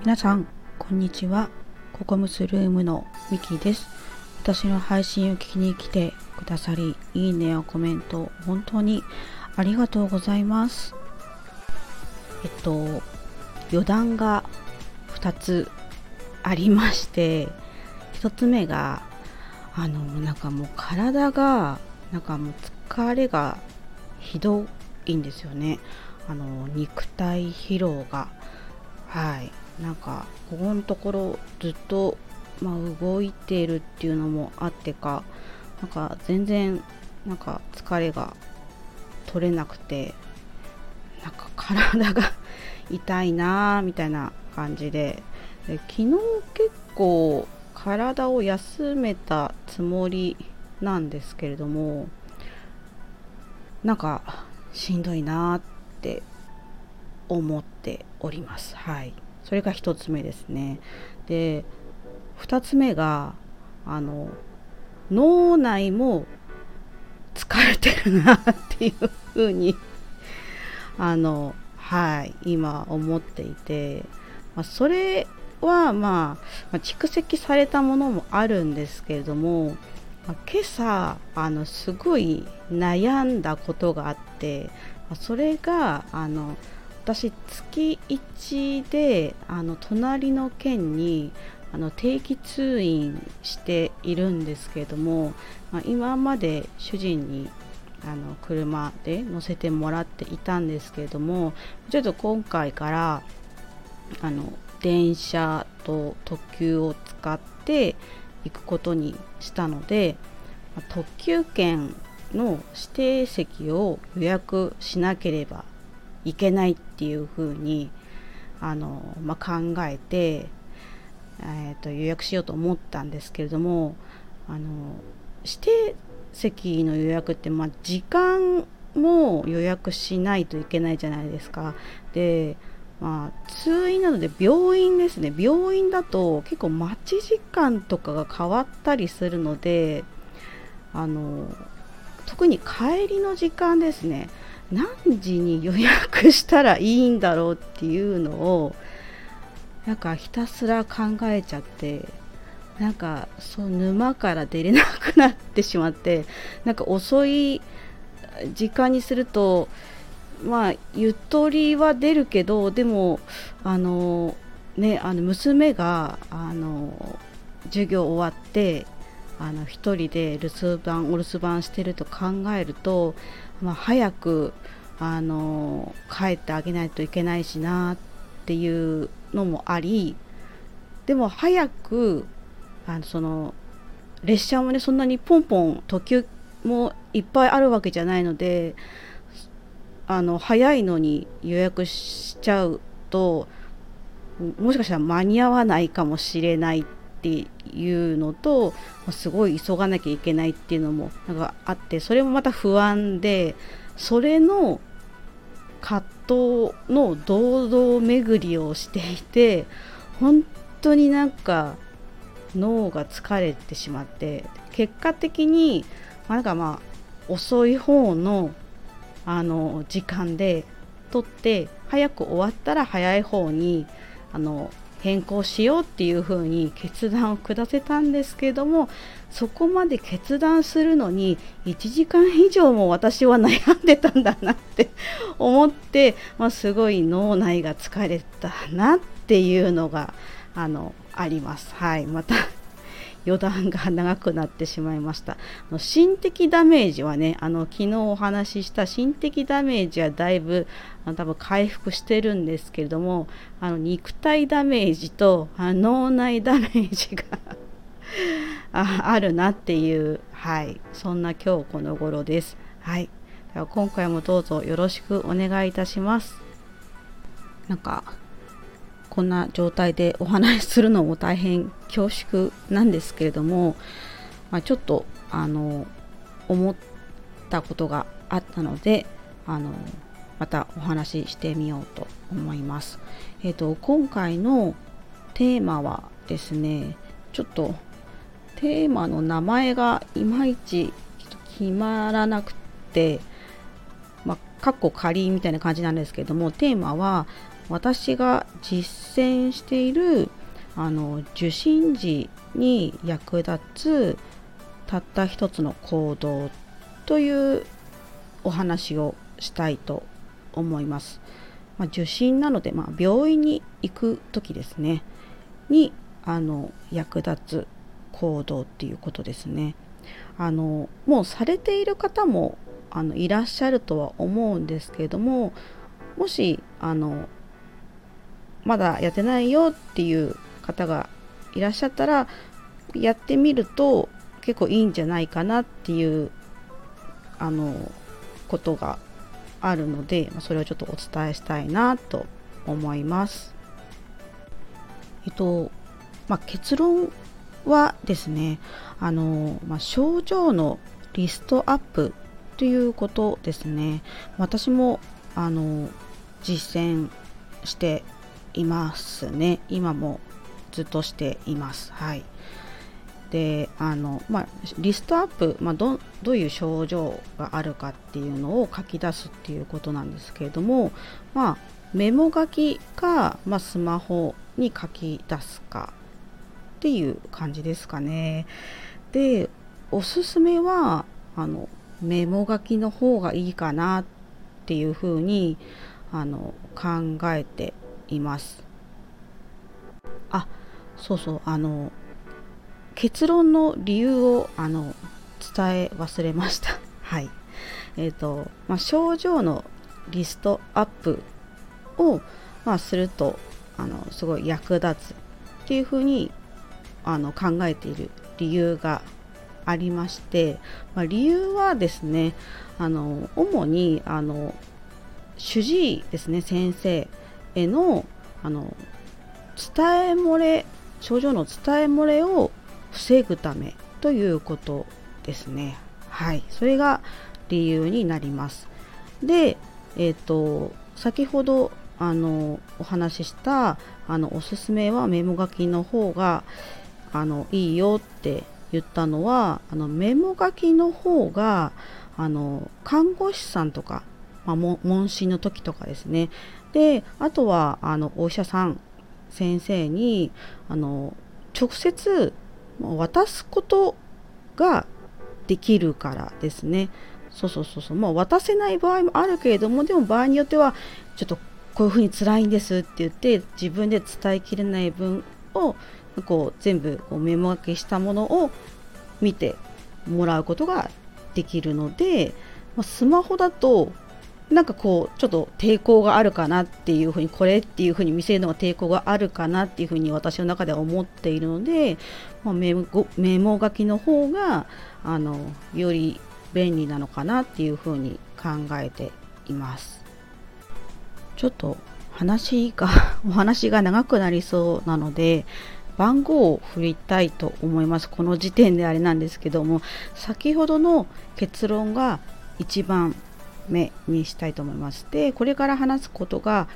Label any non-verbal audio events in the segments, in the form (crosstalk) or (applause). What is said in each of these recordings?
皆さんこんにちは。ココムスルームのミキです。私の配信を聞きに来てくださりいいねやコメント本当にありがとうございます。えっと余談が2つありまして1つ目があのなんかもう体がなんかもう疲れがひどいんですよね。あの肉体疲労が。はい。なんかここのところずっと、まあ、動いているっていうのもあってかなんか全然なんか疲れが取れなくてなんか体が (laughs) 痛いなーみたいな感じで。で昨日結構体を休めたつもりなんですけれどもなんかしんどいなって思っております。はい。それが1つ目ですね。で2つ目があの脳内も疲れてるなっていうふうに (laughs) あのはい今思っていて、まあ、それは、まあ、まあ、蓄積されたものもあるんですけれども、今朝あのすごい悩んだことがあって、それがあの私月1であの隣の県にあの定期通院しているんですけれども、まあ、今まで主人にあの車で乗せてもらっていたんですけれどもちょっと今回からあの電車と特急を使って行くことにしたので特急券の指定席を予約しなければいけないっていうふうにあの、まあ、考えて、えーと、予約しようと思ったんですけれどもあの指定席の予約って、まあ、時間も予約しないといけないじゃないですか。でまあ、通院なので病院ですね。病院だと結構待ち時間とかが変わったりするのであの特に帰りの時間ですね。何時に予約したらいいんだろうっていうのをなんかひたすら考えちゃってなんかそう沼から出れなくなってしまってなんか遅い時間にするとまあゆとりは出るけどでもあのねあの娘があの授業終わってあの1人で留守番お留守番してると考えると、まあ、早くあの帰ってあげないといけないしなっていうのもありでも早くあのその列車もねそんなにポンポン特急もいっぱいあるわけじゃないのであの早いのに予約しちゃうともしかしたら間に合わないかもしれないっていうのとすごい急がなきゃいけないっていうのもなんかあってそれもまた不安でそれの葛藤の堂々巡りをしていて本当になんか脳が疲れてしまって結果的に、まあ、なんかまあ遅い方のあの時間で取って早く終わったら早い方にあの変更しようっていう風に決断を下せたんですけどもそこまで決断するのに1時間以上も私は悩んでたんだなって (laughs) 思って、まあ、すごい脳内が疲れたなっていうのがあのあります。はい、また余談が長くなってしまいました。の心的ダメージはねあの昨日お話しした心的ダメージはだいぶあの多分回復してるんですけれどもあの肉体ダメージとあ脳内ダメージが (laughs) ああるなっていうはいそんな今日この頃です。はい。では今回もどうぞよろしくお願いいたします。なんかこんな状態でお話しするのも大変恐縮なんですけれども、まあ、ちょっとあの思ったことがあったのであのまたお話ししてみようと思います。えーと、今回のテーマはですねちょっとテーマの名前がいまいち決まらなくて、まあ、かっこ仮みたいな感じなんですけどもテーマは私が実践しているあの受診時に役立つたった一つの行動というお話をしたいと思います。まあ、受診なので、まあ、病院に行く時ですねにあの役立つ行動っていうことですね。あのもうされている方もあのいらっしゃるとは思うんですけれどももしあのまだやってないよっていう方がいらっしゃったらやってみると結構いいんじゃないかなっていうあのことがあるのでそれをちょっとお伝えしたいなと思います。えっとまあ、結論はですねあの、まあ、症状のリストアップということですね私もあの実践していますね。今もずっとしています。はい。であの、まあ、リストアップ、まあど、どういう症状があるかっていうのを書き出すっていうことなんですけれども、まあ、メモ書きか、まあ、スマホに書き出すかっていう感じですかね。でおすすめはあのメモ書きの方がいいかなっていうふうにあの考えています。あそうそうあの結論の理由をあの伝え忘れました。(laughs) はい。え、ー、と、まあ、症状のリストアップを、まあ、するとあのすごい役立つっていうふうにあの考えている理由がありまして、まあ、理由はですねあの主にあの主治医ですね先生へのあの伝え漏れ症状の伝え漏れを防ぐためということですね。はい。それが理由になります。でえっ、ー、と先ほどあのお話ししたあのおすすめはメモ書きの方があのいいよって言ったのはあのメモ書きの方があの看護師さんとか、まあ、問診の時とかですね。であとはあのお医者さん先生にあの直接渡すことができるからですね。そうそうそうそう、まあ、渡せない場合もあるけれどもでも場合によってはちょっとこういうふうに辛いんですって言って自分で伝えきれない分をこう全部こうメモ書きしたものを見てもらうことができるので、まあ、スマホだとなんかこうちょっと抵抗があるかなっていうふうにこれっていうふうに見せるのが抵抗があるかなっていうふうに私の中では思っているので、まあ、メモ書きの方があのより便利なのかなっていうふうに考えています。ちょっと話が (laughs) お話が長くなりそうなので番号を振りたいと思いますこの時点であれなんですけども先ほどの結論が1番目にしたいと思いますでこれから話すことが、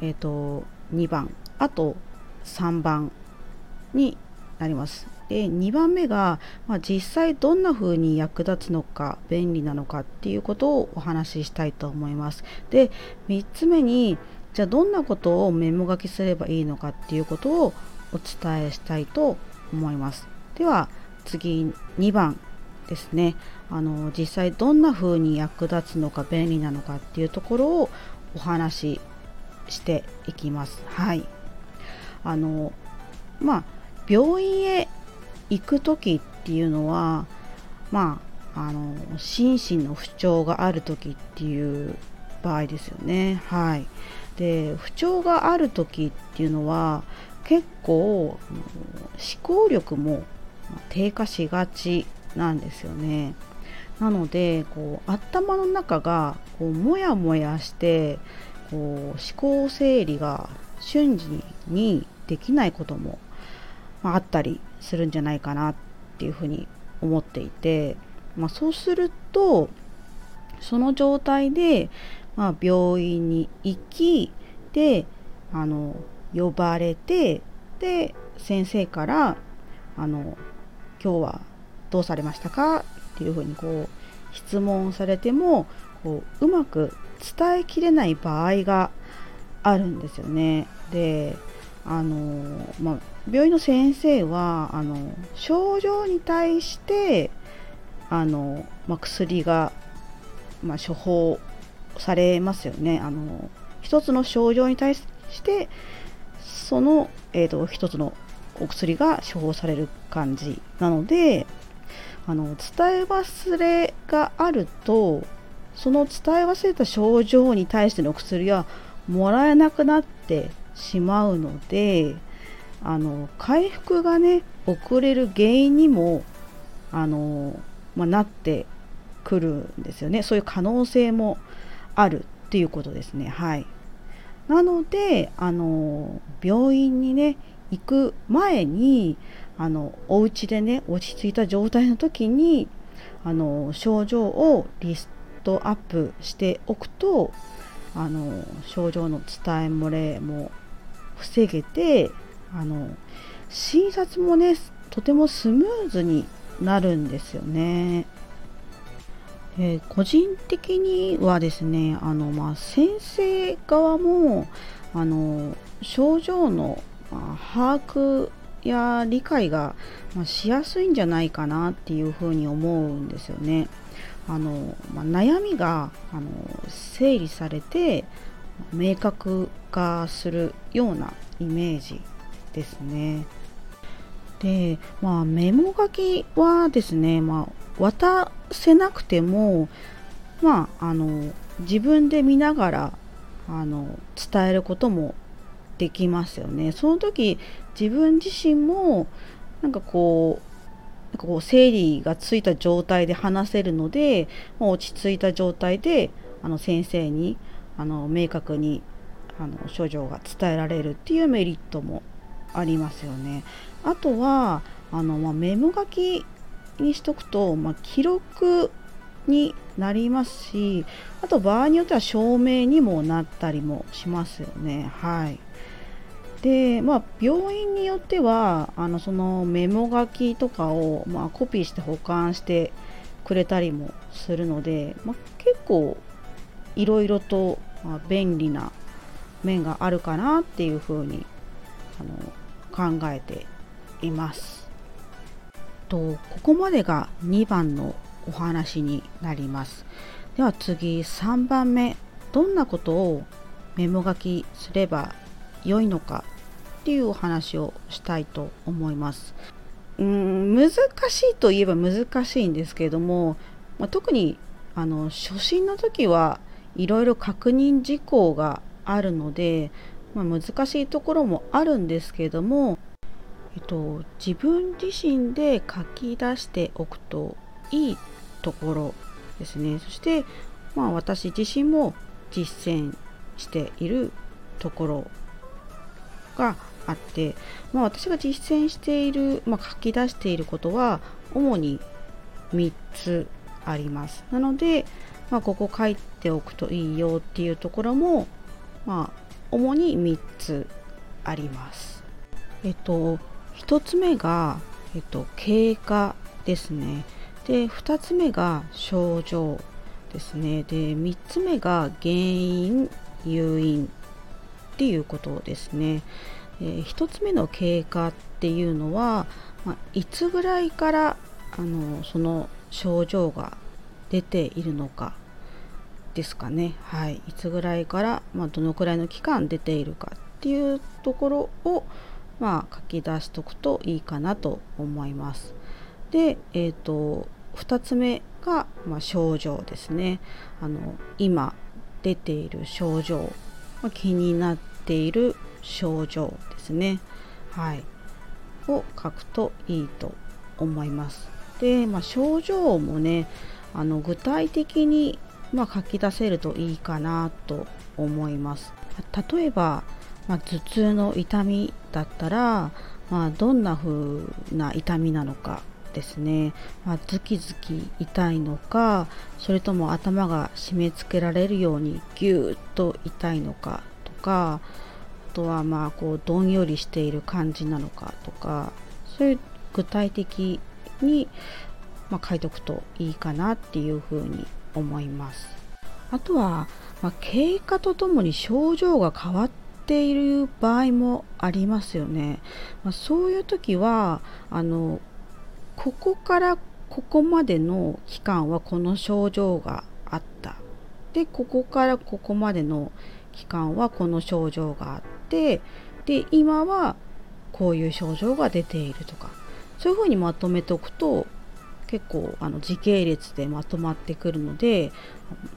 えーと、2番あと3番になります。で2番目が、まあ、実際どんな風に役立つのか便利なのかっていうことをお話ししたいと思います。で3つ目にじゃあどんなことをメモ書きすればいいのかっていうことをお伝えしたいと思います。では次2番ですね。あの実際どんな風に役立つのか便利なのかっていうところをお話ししていきます。はいあのまあ病院へ行く時っていうのはまああの心身の不調がある時っていう場合ですよね。はい、で不調がある時っていうのは結構思考力も低下しがちなんですよね。なのでこう頭の中がこうモヤモヤしてこう思考整理が瞬時にできないことも、あ、あったりするんじゃないかなっていうふうに思っていて、まあ、そうするとその状態で、まあ、病院に行きであの呼ばれてで先生からあの「今日はどうされましたか?」っていうふうにこう質問されてもこううまく伝えきれない場合があるんですよね。であの、まあ、病院の先生はあの症状に対してあの、まあ、薬が、まあ、処方されますよね。あの一つの症状に対してその、えーと、一つのお薬が処方される感じなのであの伝え忘れがあるとその伝え忘れた症状に対しての薬はもらえなくなってしまうのであの回復がね遅れる原因にもあの、まあ、なってくるんですよね。そういう可能性もあるっていうことですね。はい。なのであの病院にね行く前にあのお家でね落ち着いた状態の時にあの症状をリストアップしておくとあの症状の伝え漏れも防げてあの診察もねとてもスムーズになるんですよね。えー、個人的にはですねあの、まあ、先生側もあの症状の、まあ、把握や理解が、まあ、しやすいんじゃないかなっていうふうに思うんですよね。あのまあ、悩みがあの整理されて明確化するようなイメージですね。で、まあ、メモ書きはですね、まあ、渡せなくても、まあ、あの自分で見ながらあの伝えることもできますよね。その時自分自身もなんかこうなんかこう整理がついた状態で話せるので、まあ、落ち着いた状態であの先生にあの明確にあの症状が伝えられるっていうメリットもありますよね。あとはあの、まあ、メモ書きにしとくと、まあ、記録になりますしあと場合によっては証明にもなったりもしますよね。はいでまあ、病院によってはあのそのメモ書きとかを、まあ、コピーして保管してくれたりもするので、まあ、結構いろいろと、ま便利な面があるかなっていうふうにあの考えています。とここまでが2番のお話になります。では次3番目どんなことをメモ書きすれば良いのかっていうお話をしたいと思います。うん難しいといえば難しいんですけれども、まあ、特にあの初心の時はいろいろ確認事項があるので、まあ、難しいところもあるんですけれども、えっと、自分自身で書き出しておくといいところですねそして、まあ、私自身も実践しているところがあって、まあ、私が実践している、まあ、書き出していることは主に3つあります。なので、まあ、ここ書いておくといいよっていうところも、まあ、主に3つあります。えっと1つ目が、えっと、経過ですね。で2つ目が症状ですね。で3つ目が原因誘因っていうことですね。えー、1つ目の経過っていうのは、まあ、いつぐらいからあのその症状が出ているのかですかね。はい、いつぐらいから、まあ、どのくらいの期間出ているかっていうところを、まあ、書き出しておくといいかなと思います。で、えーと、2つ目が、まあ、症状ですね。あの今出ている症状、気になっている症状ですね、はい、を書くといいと思います。で、まあ、症状もねあの具体的に、まあ、書き出せるといいかなと思います。例えば、まあ、頭痛の痛みだったら、まあ、どんな風な痛みなのかですね、まあ、ズキズキ痛いのかそれとも頭が締め付けられるようにギューッと痛いのかとかあとはまあこうどんよりしている感じなのかとかそういう具体的に、まあ、書いておくといいかなっていうふうに思います。あとは、まあ、経過とともに症状が変わっている場合もありますよね。まあ、そういう時はあのここからここまでの期間はこの症状があったでここからここまでの期間はこの症状があってで今はこういう症状が出ているとかそういうふうにまとめておくと結構あの時系列でまとまってくるので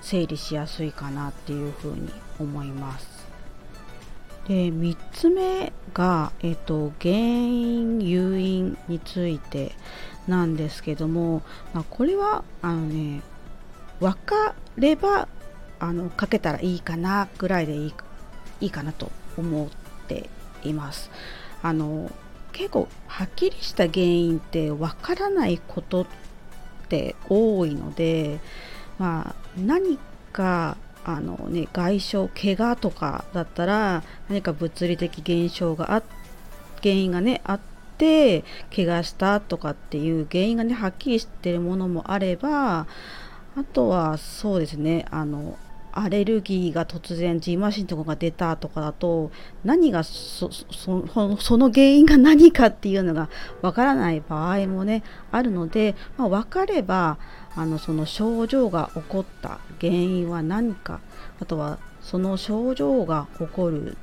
整理しやすいかなっていうふうに思います。で3つ目が、えーと、原因誘因についてなんですけども、まあ、これはあのね分かればあのかけたらいいかなぐらいでいいいいかなと思っています。あの結構はっきりした原因ってわからないことって多いので、まあ、何かあの、ね、外傷怪我とかだったら何か物理的現象があ原因がねあって怪我したとかっていう原因がねはっきりしてるものもあればあとはそうですねあのアレルギーが突然ジーマシンとかが出たとかだと何がその原因が何かっていうのがわからない場合もねあるので、まあ、分かればあのその症状が起こった原因は何かあとはその症状が起こる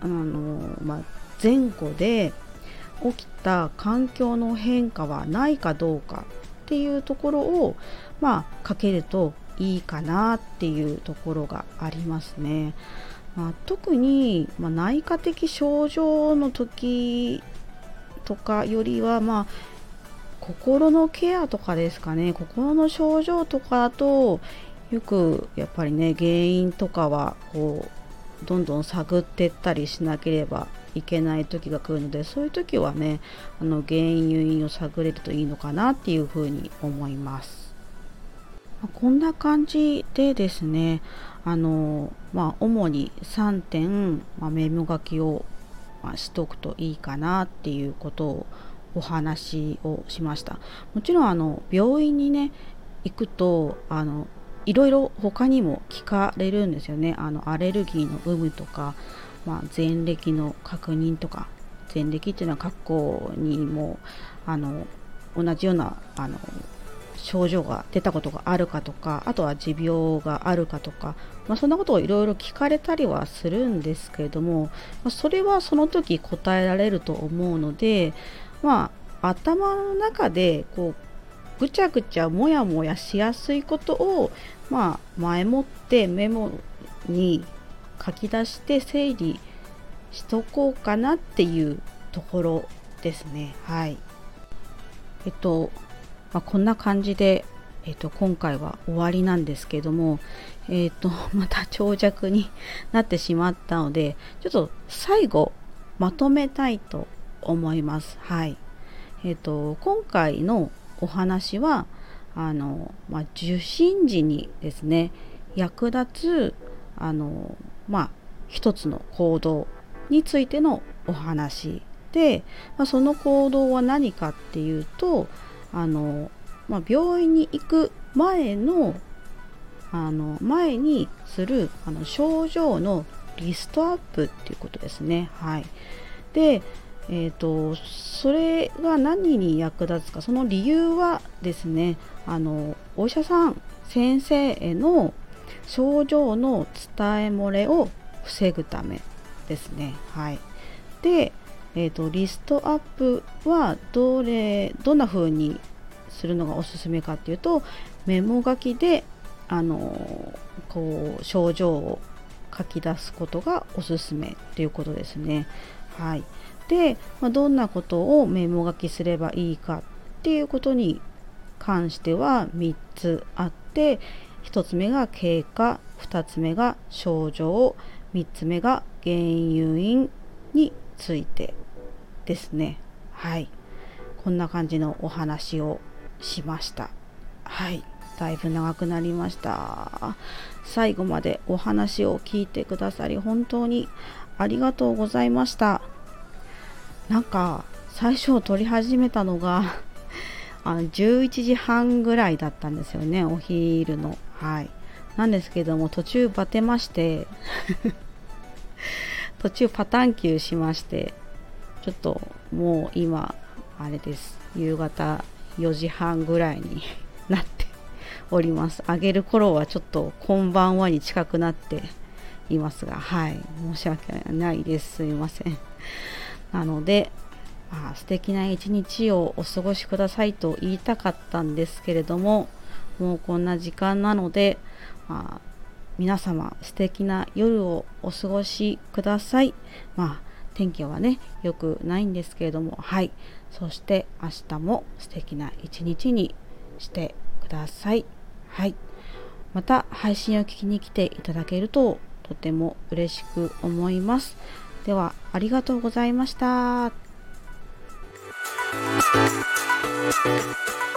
あの、まあ、前後で起きた環境の変化はないかどうかっていうところをまあかけるといいかなっていうところがありますね。まあ、特に、まあ、内科的症状の時とかよりは、まあ、心のケアとかですかね心の症状とかだとよくやっぱりね原因とかはこうどんどん探ってったりしなければいけない時が来るのでそういう時はねあの原因誘因を探れるといいのかなっていうふうに思います。こんな感じでですねあの、まあ、主に3点、まあ、メモ書きを、まあ、しとくといいかなっていうことをお話をしました。もちろんあの病院にね行くとあのいろいろ他にも聞かれるんですよね。あのアレルギーの有無とか、まあ、前歴の確認とか前歴っていうのは過去にもあの同じようなあの症状が出たことがあるかとかあとは持病があるかとか、まあ、そんなことをいろいろ聞かれたりはするんですけれども、まあ、それはその時答えられると思うので、まあ、頭の中でこうぐちゃぐちゃもやもやしやすいことを、まあ、前もってメモに書き出して整理しとこうかなっていうところですね。はい。えっと、まあ、こんな感じで、えっと、今回は終わりなんですけども、えっと、(laughs) また長尺になってしまったので、ちょっと最後まとめたいと思います。はい。えっと、今回のお話は、あの、まあ、受診時にですね、役立つ、あの、まあ、一つの行動についてのお話で、まあ、その行動は何かっていうと、あの、まあ、病院に行く前のあの前にするあの症状のリストアップっていうことですね。はい、で、えーと、それが何に役立つかその理由はですねあのお医者さん先生への症状の伝え漏れを防ぐためですね。はい、で、えーと、リストアップはどれどんな風にするのがおすすめかっていうとメモ書きであのこう症状を書き出すことがおすすめっていうことですね。はい、で、まあ、どんなことをメモ書きすればいいかっていうことに関しては3つあって1つ目が経過2つ目が症状3つ目が原因誘因についてですね。はい。こんな感じのお話をしました。はい。だいぶ長くなりました。最後までお話を聞いてくださり本当にありがとうございました。なんか最初撮り始めたのが (laughs) あの11時半ぐらいだったんですよね、お昼の。はい。なんですけども途中バテまして (laughs) 途中パタン休しましてちょっともう今あれです。夕方4時半ぐらいになっております。あげる頃はちょっとこんばんはに近くなっていますがはい。申し訳ないです。すいません。なのでまあ、素敵な一日をお過ごしくださいと言いたかったんですけれどももうこんな時間なので、まあ、皆様素敵な夜をお過ごしください。まあ天気はね良くないんですけれどもはいそして明日も素敵な一日にしてください。はいまた配信を聞きに来ていただけるととても嬉しく思います。ではありがとうございました。Thank you.